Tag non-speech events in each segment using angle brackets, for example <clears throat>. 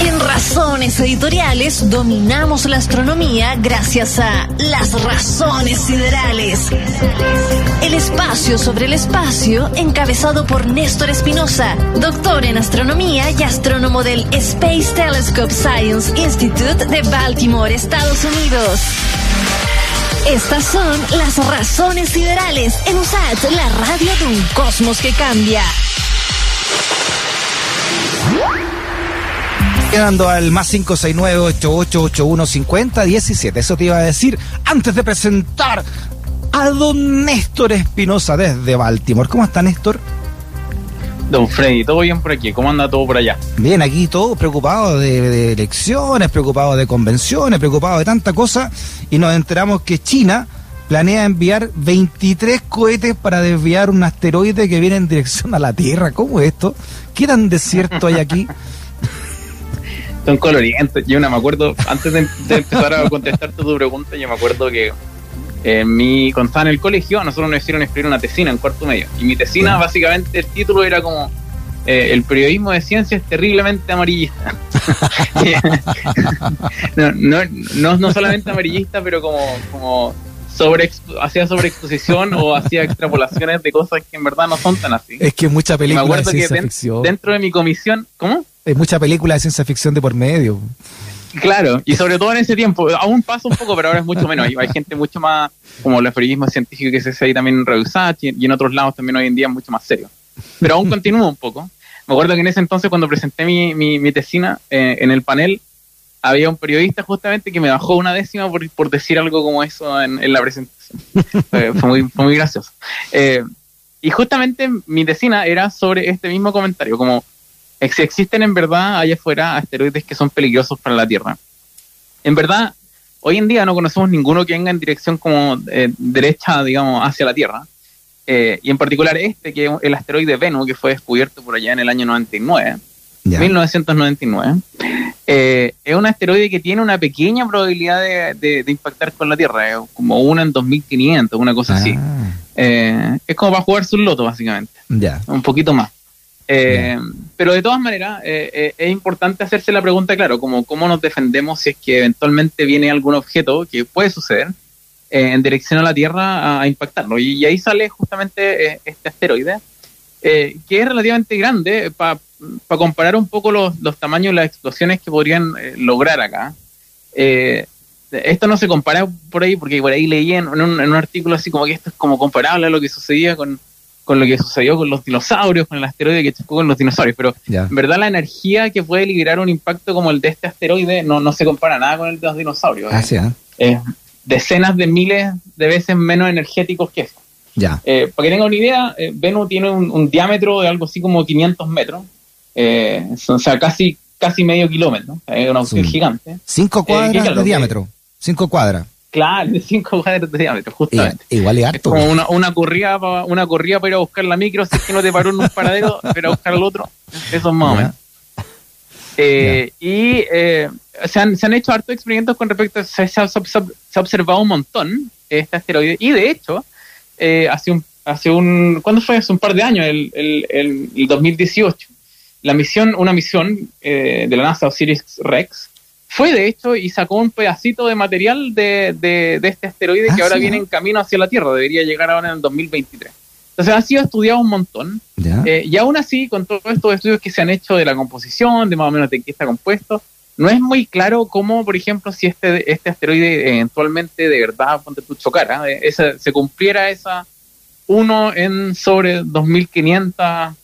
En Razones Editoriales dominamos la astronomía gracias a Las Razones Siderales. El espacio sobre el espacio, encabezado por Néstor Espinosa, doctor en astronomía y astrónomo del Space Telescope Science Institute de Baltimore, Estados Unidos. Estas son las razones siderales en USAT, la radio de un cosmos que cambia. Quedando al más 569-8881-5017. Eso te iba a decir antes de presentar a don Néstor Espinosa desde Baltimore. ¿Cómo está Néstor? Don Freddy, ¿todo bien por aquí? ¿Cómo anda todo por allá? Bien, aquí todo preocupado de, de elecciones, preocupado de convenciones, preocupado de tanta cosa. Y nos enteramos que China planea enviar 23 cohetes para desviar un asteroide que viene en dirección a la Tierra. ¿Cómo es esto? ¿Qué tan desierto hay aquí? Son colorientos. Yo no me acuerdo, antes de, de empezar a contestar tu pregunta, yo me acuerdo que en mi, cuando estaba en el colegio, a nosotros nos hicieron escribir una tesina en cuarto medio. Y mi tesina, básicamente, el título era como eh, El periodismo de ciencia es terriblemente amarillista. <laughs> no, no, no, no solamente amarillista, pero como, como sobre hacía sobreexposición o hacía extrapolaciones de cosas que en verdad no son tan así. Es que mucha me película de acuerdo que ciencia den- ficción. dentro de mi comisión, ¿cómo? Hay mucha película de ciencia ficción de por medio. Claro, y sobre todo en ese tiempo, aún pasa un poco, pero ahora es mucho menos. Hay, hay gente mucho más, como el periodismo científico que se hace ahí también en Reusach y, en otros lados también hoy en día es mucho más serio. Pero aún continúa un poco. Me acuerdo que en ese entonces, cuando presenté mi, mi, mi tesina, eh, en el panel había un periodista justamente que me bajó una décima por, por decir algo como eso en, en la presentación. fue, <laughs> fue muy, fue muy gracioso. Eh, y justamente mi tesina era sobre este mismo comentario, como eh, si existen en verdad allá afuera asteroides que son peligrosos para la Tierra. En verdad, hoy en día no conocemos ninguno que venga en dirección como eh, derecha, digamos, hacia la Tierra. Eh, y en particular este, que es el asteroide Venus, que fue descubierto por allá en el año 99, Ya. 1999, eh, es un asteroide que tiene una pequeña probabilidad de, de- de impactar con la Tierra, es como una en 2500, una cosa así. Ah, Eh, es como para jugarse un loto, básicamente ya. un poquito más. Eh, pero de todas maneras, eh, eh, es importante hacerse la pregunta, claro, como cómo nos defendemos si es que eventualmente viene algún objeto que puede suceder eh, en dirección a la Tierra a, a impactarlo. Y, y ahí sale justamente eh, este asteroide, eh, que es relativamente grande para comparar un poco los, los tamaños las explosiones que podrían lograr acá. Eh, esto no se compara por ahí, porque por ahí leí en un, en un artículo así como que esto es como comparable a lo que sucedía con, con lo que sucedió con los dinosaurios, con el asteroide que chocó con los dinosaurios, pero Ya. en verdad la energía que puede liberar un impacto como el de este asteroide no, no se compara nada con el de los dinosaurios. Ah, sí, ah. es decenas de miles de veces menos energéticos que eso. Ya. Eh, para que tengan una idea, eh, Venus tiene un, un diámetro de algo así como 500 metros, eh, o sea, casi, casi medio kilómetro, es una opción Sí. gigante. Cinco cuadras ¿qué claro, de diámetro. Cinco cuadras. Claro, de 5 cuadros de diámetro, justamente. igual es Es harto. como una, una corrida para una corrida para ir a buscar la micro, si es que no te paró en un paradero, <laughs> pero a buscar al otro. Eso es más o menos. Eh, y eh, se, han, se han hecho hartos experimentos con respecto a se, se ha, se ha- se ha observado un montón este asteroide. Y de hecho, eh, hace un, hace un, ¿cuándo fue? Hace un par de años, el, el, el, el 2018, la misión, una misión eh, de la NASA Osiris Rex, fue de hecho y sacó un pedacito de material de, de, de este asteroide Ah, que ahora sí, viene ¿no? en camino hacia la Tierra, debería llegar ahora en el 2023. Entonces ha sido estudiado un montón. Ya. Eh, y aún así, con todos estos estudios que se han hecho de la composición, de más o menos de qué está compuesto, no es muy claro cómo, por ejemplo, si este, este asteroide eventualmente de verdad, ponte tú, chocara, eh, esa, se cumpliera esa 1 en sobre 2500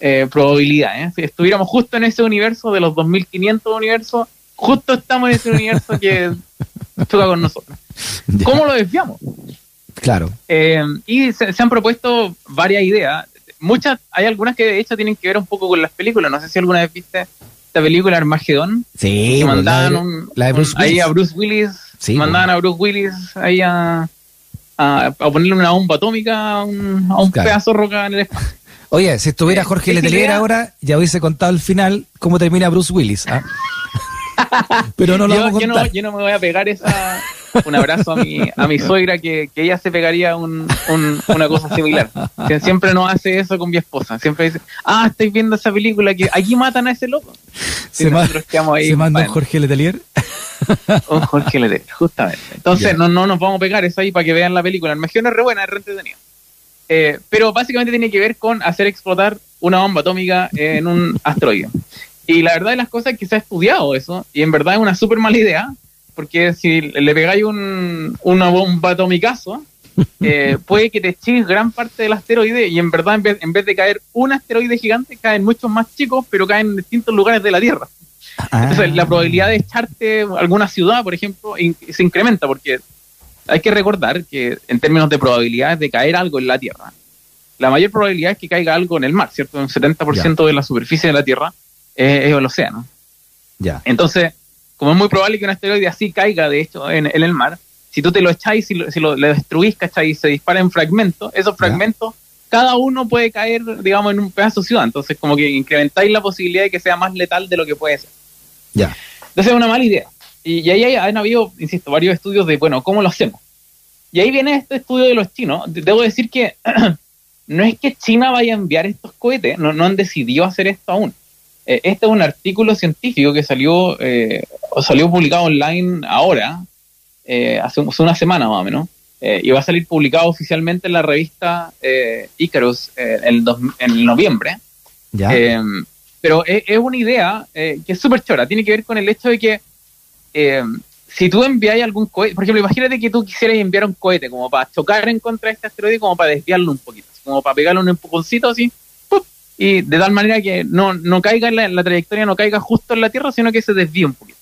eh, probabilidades. Si estuviéramos justo en ese universo de los 2500 universos, justo estamos en ese universo que choca con nosotros. ¿Cómo lo desviamos? Claro. Eh, y se, se han propuesto varias ideas. Muchas, hay algunas que de hecho tienen que ver un poco con las películas. No sé si alguna vez viste esta película Armagedón. Sí, que pues, mandaban la, de, un- la de Bruce un- ahí a Bruce Willis. Sí, mandaban a Bruce Willis ahí a, a, a ponerle una bomba atómica a un, a un Claro. pedazo de roca en el espacio. <laughs> Oye, si estuviera Eh, Jorge esa Letelier ahora, ya hubiese contado al final cómo termina Bruce Willis. ¿ah? Pero no lo yo, vamos a yo no, yo no me voy a pegar esa, un abrazo a mi, a mi suegra que, que ella se pegaría un, un- una cosa similar. Que siempre nos hace eso con mi esposa. Siempre dice, ah, estáis viendo esa película que aquí matan a ese loco. Se, ma- ahí. se manda un Jorge Letelier. un Jorge Letelier, justamente. Entonces, no, no nos vamos a pegar eso ahí para que vean la película. El es re buena, es re entretenida. Eh, pero básicamente tiene que ver con hacer explotar una bomba atómica en un asteroide. Y la verdad de las cosas es que se ha estudiado eso, y en verdad es una súper mala idea, porque si le pegáis un, una bomba atomicazo, <laughs> eh, puede que te eches gran parte del asteroide, y en verdad en vez, en vez de caer un asteroide gigante, caen muchos más chicos, pero caen en distintos lugares de la Tierra. Ah. Entonces, la probabilidad de echarte alguna ciudad, por ejemplo, in- se incrementa porque hay que recordar que en términos de probabilidades de caer algo en la Tierra, la mayor probabilidad es que caiga algo en el mar, ¿cierto? Un 70% de la superficie de la Tierra eh, es el océano. Ya. Entonces, como es muy probable que un asteroide así caiga, de hecho, en, en el mar, si tú te lo echáis, si lo, si lo, lo destruís, ¿cachai? Y se dispara en fragmentos, esos fragmentos, cada uno puede caer, digamos, en un pedazo de ciudad. Entonces, como que incrementáis la posibilidad de que sea más letal de lo que puede ser. Ya. Entonces es una mala idea. Y, y ahí hay- han habido, insisto, varios estudios de, bueno, ¿cómo lo hacemos? Y ahí viene este estudio de los chinos. De- Debo decir que <clears throat> no es que China vaya a enviar estos cohetes, no, no han decidido hacer esto aún. Eh, este es un artículo científico que salió, eh, salió publicado online ahora, eh, hace, hace una semana más o menos, eh, y va a salir publicado oficialmente en la revista eh, Icarus eh, en, dos- en noviembre. Ya. Eh, pero es, es una idea eh, que es súper chora. Tiene que ver con el hecho de que eh, si tú enviáis algún cohete, por ejemplo, imagínate que tú quisieras enviar un cohete como para chocar en contra de este asteroide, como para desviarlo un poquito, como para pegarle un empujoncito así. Y de tal manera que no, no caiga en la, la trayectoria, no caiga justo en la Tierra, sino que se desvíe un poquito.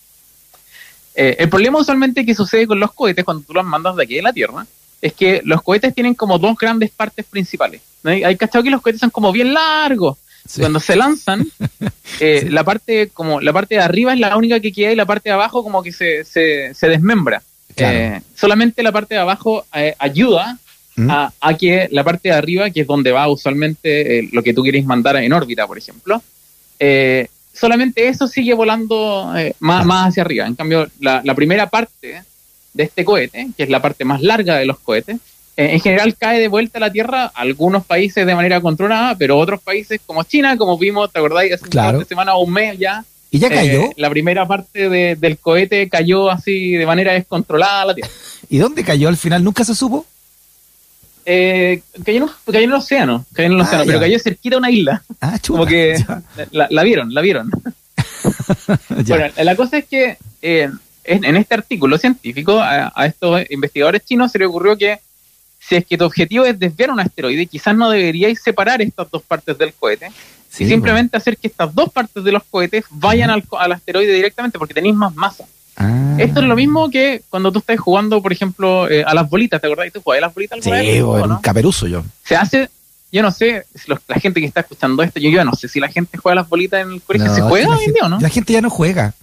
Eh, el problema usualmente que sucede con los cohetes cuando tú los mandas de aquí de la Tierra es que los cohetes tienen como dos grandes partes principales. ¿no? Hay cachado que los cohetes son como bien largos. Sí. Cuando se lanzan, <laughs> eh, Sí. la parte como la parte de arriba es la única que queda y la parte de abajo como que se, se, se desmembra. Claro. Eh, solamente la parte de abajo ayuda ¿Mm? a, a que la parte de arriba, que es donde va usualmente eh, lo que tú quieres mandar en órbita, por ejemplo, eh, solamente eso sigue volando eh, más, más hacia arriba. En cambio, la, la primera parte de este cohete, que es la parte más larga de los cohetes, eh, en general cae de vuelta a la Tierra, algunos países de manera controlada, pero otros países como China, como vimos, ¿te acordáis? Hace Claro. de semana o un mes ya, ¿Y ya eh, cayó? la primera parte de- del cohete cayó así de manera descontrolada a la Tierra. <laughs> ¿Y dónde cayó al final? ¿Nunca se supo? Eh, cayó, en, un- cayó en el océano, cayó en el Ah, océano, pero ya. cayó cerquita de una isla. Ah, chuta. Como que la, la vieron, la vieron. <laughs> Bueno, la cosa es que eh, en, este artículo científico a, a estos investigadores chinos se les ocurrió que si es que tu objetivo es desviar un asteroide, quizás no deberíais separar estas dos partes del cohete Sí, y simplemente hacer que estas dos partes de los cohetes vayan al, al asteroide directamente porque tenéis más masa. Ah. Esto es lo mismo que cuando tú estás jugando, por ejemplo, eh, a las bolitas, ¿te acordás? ¿Tú jugabas a las bolitas alguna vez? Sí, ¿O bueno, no? un caperuzo yo. Se hace, yo no sé, si los- la gente que está escuchando esto, yo, yo no sé si la gente juega a las bolitas en el colegio. No, ¿Se juega que hoy en día o no? La gente ya no juega.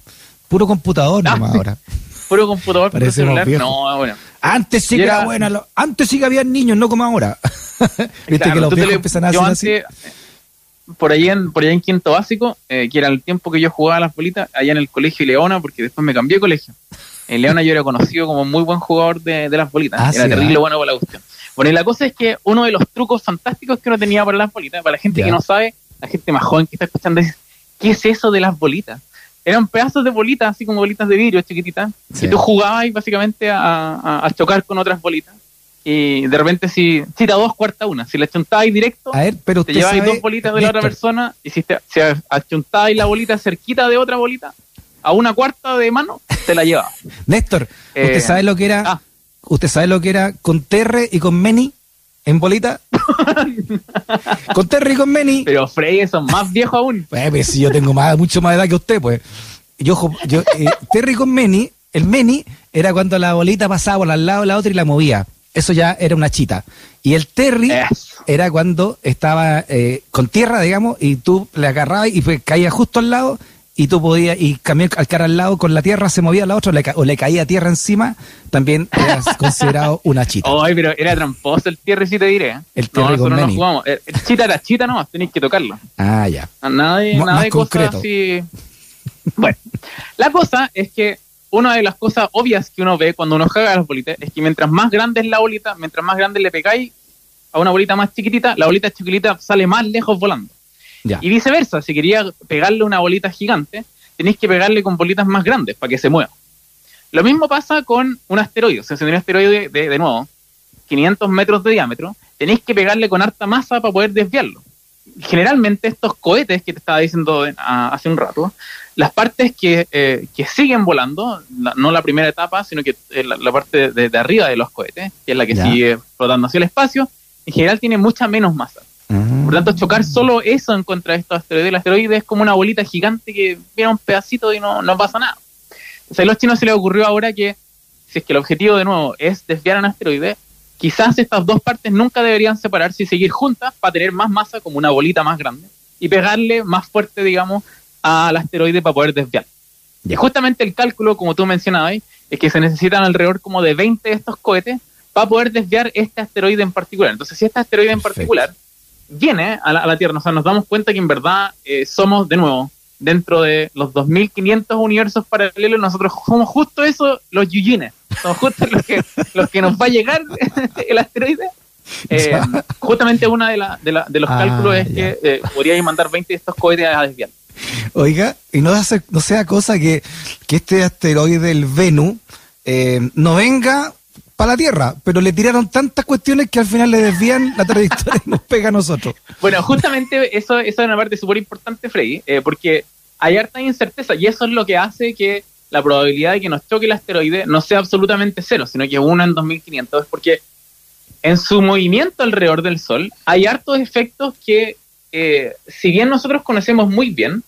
Puro computador Ah, nomás sí. ahora. <laughs> Puro computador, puro celular. viejos. No, bueno. Antes sí que era- lo- Antes sí que había niños, no como ahora. <laughs> Viste Claro, que los viejos le- empiezan a hacer así. antes, por ahí en por ahí en quinto básico, eh, que era el tiempo que yo jugaba a las bolitas, allá en el colegio Leona, porque después me cambié de colegio. En Leona yo era conocido como muy buen jugador de, de las bolitas. Ah, era sí, terrible ah. bueno para la cuestión. Bueno, y la cosa es que uno de los trucos fantásticos que uno tenía para las bolitas, para la gente que no sabe, la gente más joven que está escuchando, dice, ¿qué es eso de las bolitas? Eran pedazos de bolitas, así como bolitas de vidrio chiquititas, Sí. y tú jugabas básicamente a, a- a chocar con otras bolitas. Y de repente, si, si te dos cuarta una, si le chuntabas directo, A ver, pero te usted sabe, dos bolitas de la otra persona y si te, si achuntabas la bolita cerquita de otra bolita, a una cuarta de mano, te la llevabas. <laughs> Néstor, ¿usted Eh, sabe lo que era? ah. ¿Usted sabe lo que era con Terre y con Meni en bolita? <laughs> con Terre y con Meni. Pero Frey, son más viejos aún. <laughs> Eh, pues si yo tengo más, mucho más edad que usted, pues. Yo, yo eh, Terry con Meni, el Meni era cuando la bolita pasaba por al lado de la otra y la movía. Eso ya era una chita. Y el Terry Eso. era cuando estaba eh, con tierra, digamos, y tú le agarrabas y pues, caía justo al lado y tú podías, y cambiar al cara al lado con la tierra se movía a la otra o le, ca- o le caía tierra encima, también era <laughs> considerado una chita. Ay, pero era tramposo el tierre, si te diré. ¿eh? El no, tierre con no jugamos. El, el chita era chita nomás, tenéis que tocarlo. Ah, ya. Nada de, nada de cosas así. Bueno, la cosa es que una de las cosas obvias que uno ve cuando uno juega a las bolitas es que mientras más grande es la bolita, mientras más grande le pegáis a una bolita más chiquitita, la bolita chiquitita sale más lejos volando. Ya. Y viceversa, si quería pegarle una bolita gigante, tenéis que pegarle con bolitas más grandes para que se mueva. Lo mismo pasa con un asteroide. O sea, si un asteroide de, de nuevo 500 metros de diámetro, tenéis que pegarle con harta masa para poder desviarlo. Generalmente estos cohetes que te estaba diciendo hace un rato, las partes que, eh, que siguen volando, la- no la primera etapa, sino que eh, la, la parte de, de arriba de los cohetes, que es la que Ya. sigue flotando hacia el espacio, en general tiene mucha menos masa. Mm. Por lo tanto, chocar solo eso en contra de estos asteroides, el asteroide es como una bolita gigante que viene un pedacito y no, no pasa nada. O sea, a los chinos se les ocurrió ahora que si es que el objetivo de nuevo es desviar a un asteroide, quizás estas dos partes nunca deberían separarse y seguir juntas para tener más masa como una bolita más grande y pegarle más fuerte, digamos, al asteroide para poder desviar. Y justamente el cálculo, como tú mencionabas, es que se necesitan alrededor como de 20 de estos cohetes para poder desviar este asteroide en particular. Entonces, si este asteroide en particular viene a la, a la Tierra, o sea, nos damos cuenta que en verdad eh, somos, de nuevo, dentro de los 2500 universos paralelos, nosotros somos justo eso, los yuyines. Somos justo los que, <laughs> los que nos va a llegar <laughs> el asteroide. Eh, justamente uno de, la- de, la- de los Ah, cálculos es ya. que eh, podríais mandar 20 de estos cohetes a desviar. Oiga, y no, sea cosa que, que este asteroide, el Venus, eh, no venga para la Tierra, pero le tiraron tantas cuestiones que al final le desvían la trayectoria y nos pega a nosotros. Bueno, justamente eso, eso es una parte súper importante, Freddy, eh, porque hay harta incerteza y eso es lo que hace que la probabilidad de que nos choque el asteroide no sea absolutamente cero, sino que uno en 2500, es porque en su movimiento alrededor del Sol hay hartos efectos que, eh, si bien nosotros conocemos muy bien,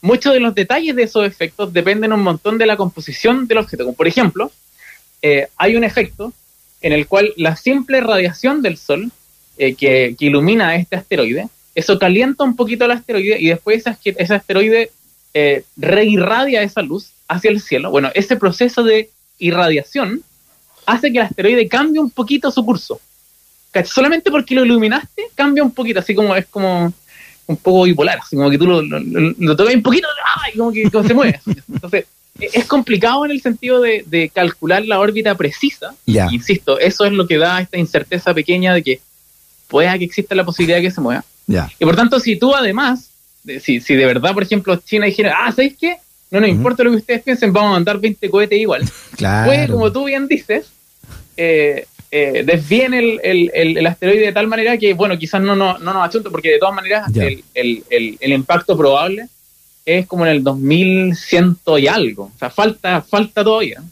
muchos de los detalles de esos efectos dependen un montón de la composición del objeto. Como por ejemplo, eh, hay un efecto en el cual la simple radiación del Sol eh, que, ilumina a este asteroide, eso calienta un poquito el asteroide y después ese, ese asteroide eh, reirradia esa luz hacia el cielo. Bueno, ese proceso de irradiación hace que el asteroide cambie un poquito su curso. ¿Cachai? Solamente porque lo iluminaste, cambia un poquito, así como es como un poco bipolar, así como que tú lo, lo, lo- lo tocas un poquito ¡ay! como que como se mueve. <laughs> Entonces, e- es complicado en el sentido de, de calcular la órbita precisa. Ya. Insisto, eso es lo que da esta incerteza pequeña de que pueda que exista la posibilidad de que se mueva. Y por tanto, si tú además, de- si, si de verdad, por ejemplo, China dijera, ah, ¿sabéis qué? No nos importa lo que ustedes piensen, vamos a mandar 20 cohetes igual. <laughs> Claro. Puede, como tú bien dices, eh, eh, desvíen el, el, el, el asteroide de tal manera que, bueno, quizás no, no, no nos achunte, porque de todas maneras el, el, el, el impacto probable es como en el 2100 y algo. O sea, falta, falta todavía.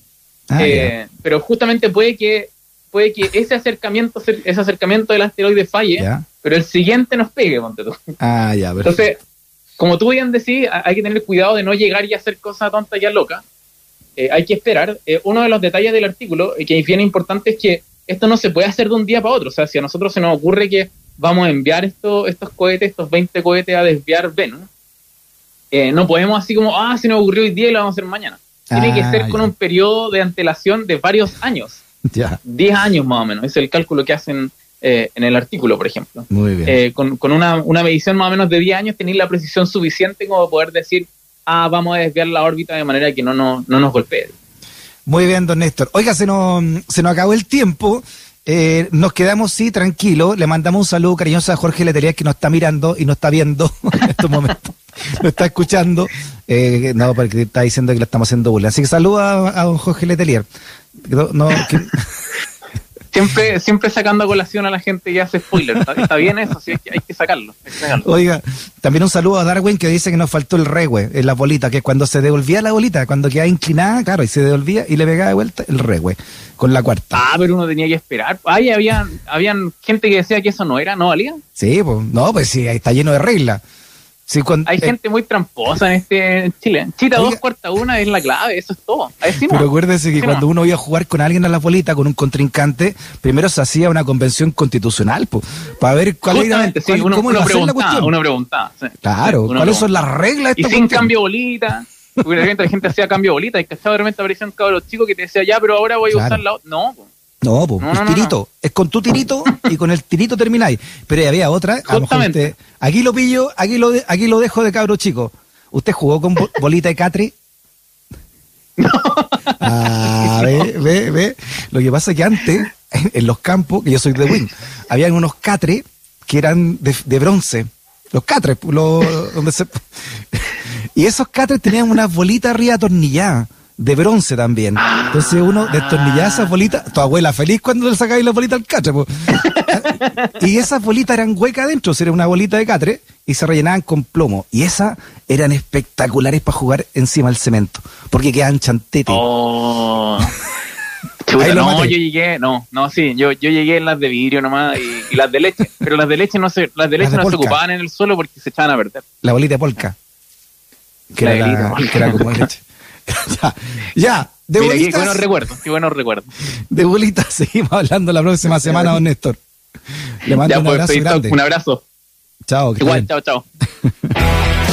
Ah. Eh, pero justamente puede que puede que ese acercamiento ese acercamiento del asteroide falle, Ya. pero el siguiente nos pegue, ponte tú. Ah, ya, perfecto. Entonces, como tú bien decís, ha- hay que tener cuidado de no llegar y hacer cosas tontas y locas. Eh, hay que esperar. Eh, uno de los detalles del artículo eh, que es bien importante es que esto no se puede hacer de un día para otro. O sea, si a nosotros se nos ocurre que vamos a enviar esto, estos cohetes, estos 20 cohetes a desviar Venus, eh, no podemos así como, ah, se nos ocurrió hoy día y lo vamos a hacer mañana. Tiene Ah, que ser con ya. un periodo de antelación de varios años. <laughs> Ya, 10 años más o menos. Es el cálculo que hacen eh, en el artículo, por ejemplo. muy bien. Eh, con con una, una medición más o menos de 10 años tenéis la precisión suficiente como poder decir, ah, vamos a desviar la órbita de manera que no, nos- no nos golpee. Muy bien, don Néstor. Oiga, se nos, se nos acabó el tiempo. Eh, nos quedamos, sí, tranquilos. Le mandamos un saludo cariñoso a Jorge Letelier que nos está mirando y nos está viendo <laughs> en estos momentos. Nos está escuchando. Eh, no, porque está diciendo que le estamos haciendo bullying. Así que saluda a, don Jorge Letelier. No, que- Siempre, siempre sacando a colación a la gente que hace spoiler. Está, está bien eso, sí, hay que, hay que sacarlo. hay que sacarlo. Oiga, también un saludo a Darwin que dice que nos faltó el regue en la bolita, que cuando se devolvía la bolita, cuando quedaba inclinada, claro, y se devolvía y le pegaba de vuelta el regue con la cuarta. Ah, pero uno tenía que esperar. Ahí había, habían gente que decía que eso no era, no valía. Sí, pues, no, pues sí, ahí está lleno de reglas. Sí, cuando- Hay eh, gente muy tramposa en este en Chile. Chita Oiga. dos cuarta una es la clave, eso es todo. Pero acuérdese que cuando no. uno iba a jugar con alguien a la bolita, con un contrincante, primero se hacía una convención constitucional, pues, para ver cuál era, Justamente, sí, cuál- uno, cómo uno iba a ser la cuestión. uno preguntaba. sí. Claro, uno ¿cuáles son las reglas de Y sin cuestión? cambio bolita. Porque de repente la gente hacía cambio bolita y cachado de repente aparecía un cabro chico que te decía, ya, pero ahora voy a Claro. usar la otra. No, po. No, pues, No, es no, no, tirito. Es con tu tirito y con el tirito termináis. Pero había otra. a lo mejor usted- aquí lo pillo, aquí lo, de- aquí lo dejo de cabro chico. ¿Usted jugó con bo- bolita de Catri? Ah, ve, <laughs> ve, ve. Lo que pasa es que antes, en, los campos, que yo soy de Win, habían unos catres que eran de, de bronce. Los catres, los, donde se... <laughs> Y esos catres tenían unas bolitas arriba atornilladas, de bronce también. Entonces uno destornillaba esas bolitas, tu abuela feliz cuando le sacabais la bolita al catre. Y esas bolitas eran huecas adentro, o sea, era una bolita de catre y se rellenaban con plomo. Y esas eran espectaculares para jugar encima del cemento, porque quedaban chantete. Oh. Chuta, no, maté. yo llegué, no, no, sí, yo, yo llegué en las de vidrio nomás y, y las de leche, pero las de leche no se, las de leche de no se ocupaban en el suelo porque se echaban a perder. La bolita de polka. Que La era, la- que era como de leche. <laughs> ya, ya, de Mira, qué bolitas, buenos recuerdos, qué buenos recuerdos. de bolitas <laughs> seguimos hablando la próxima semana, don Néstor. Le mando Ya un pues, abrazo grande. un abrazo. Chao, Igual, chao, chao. <laughs>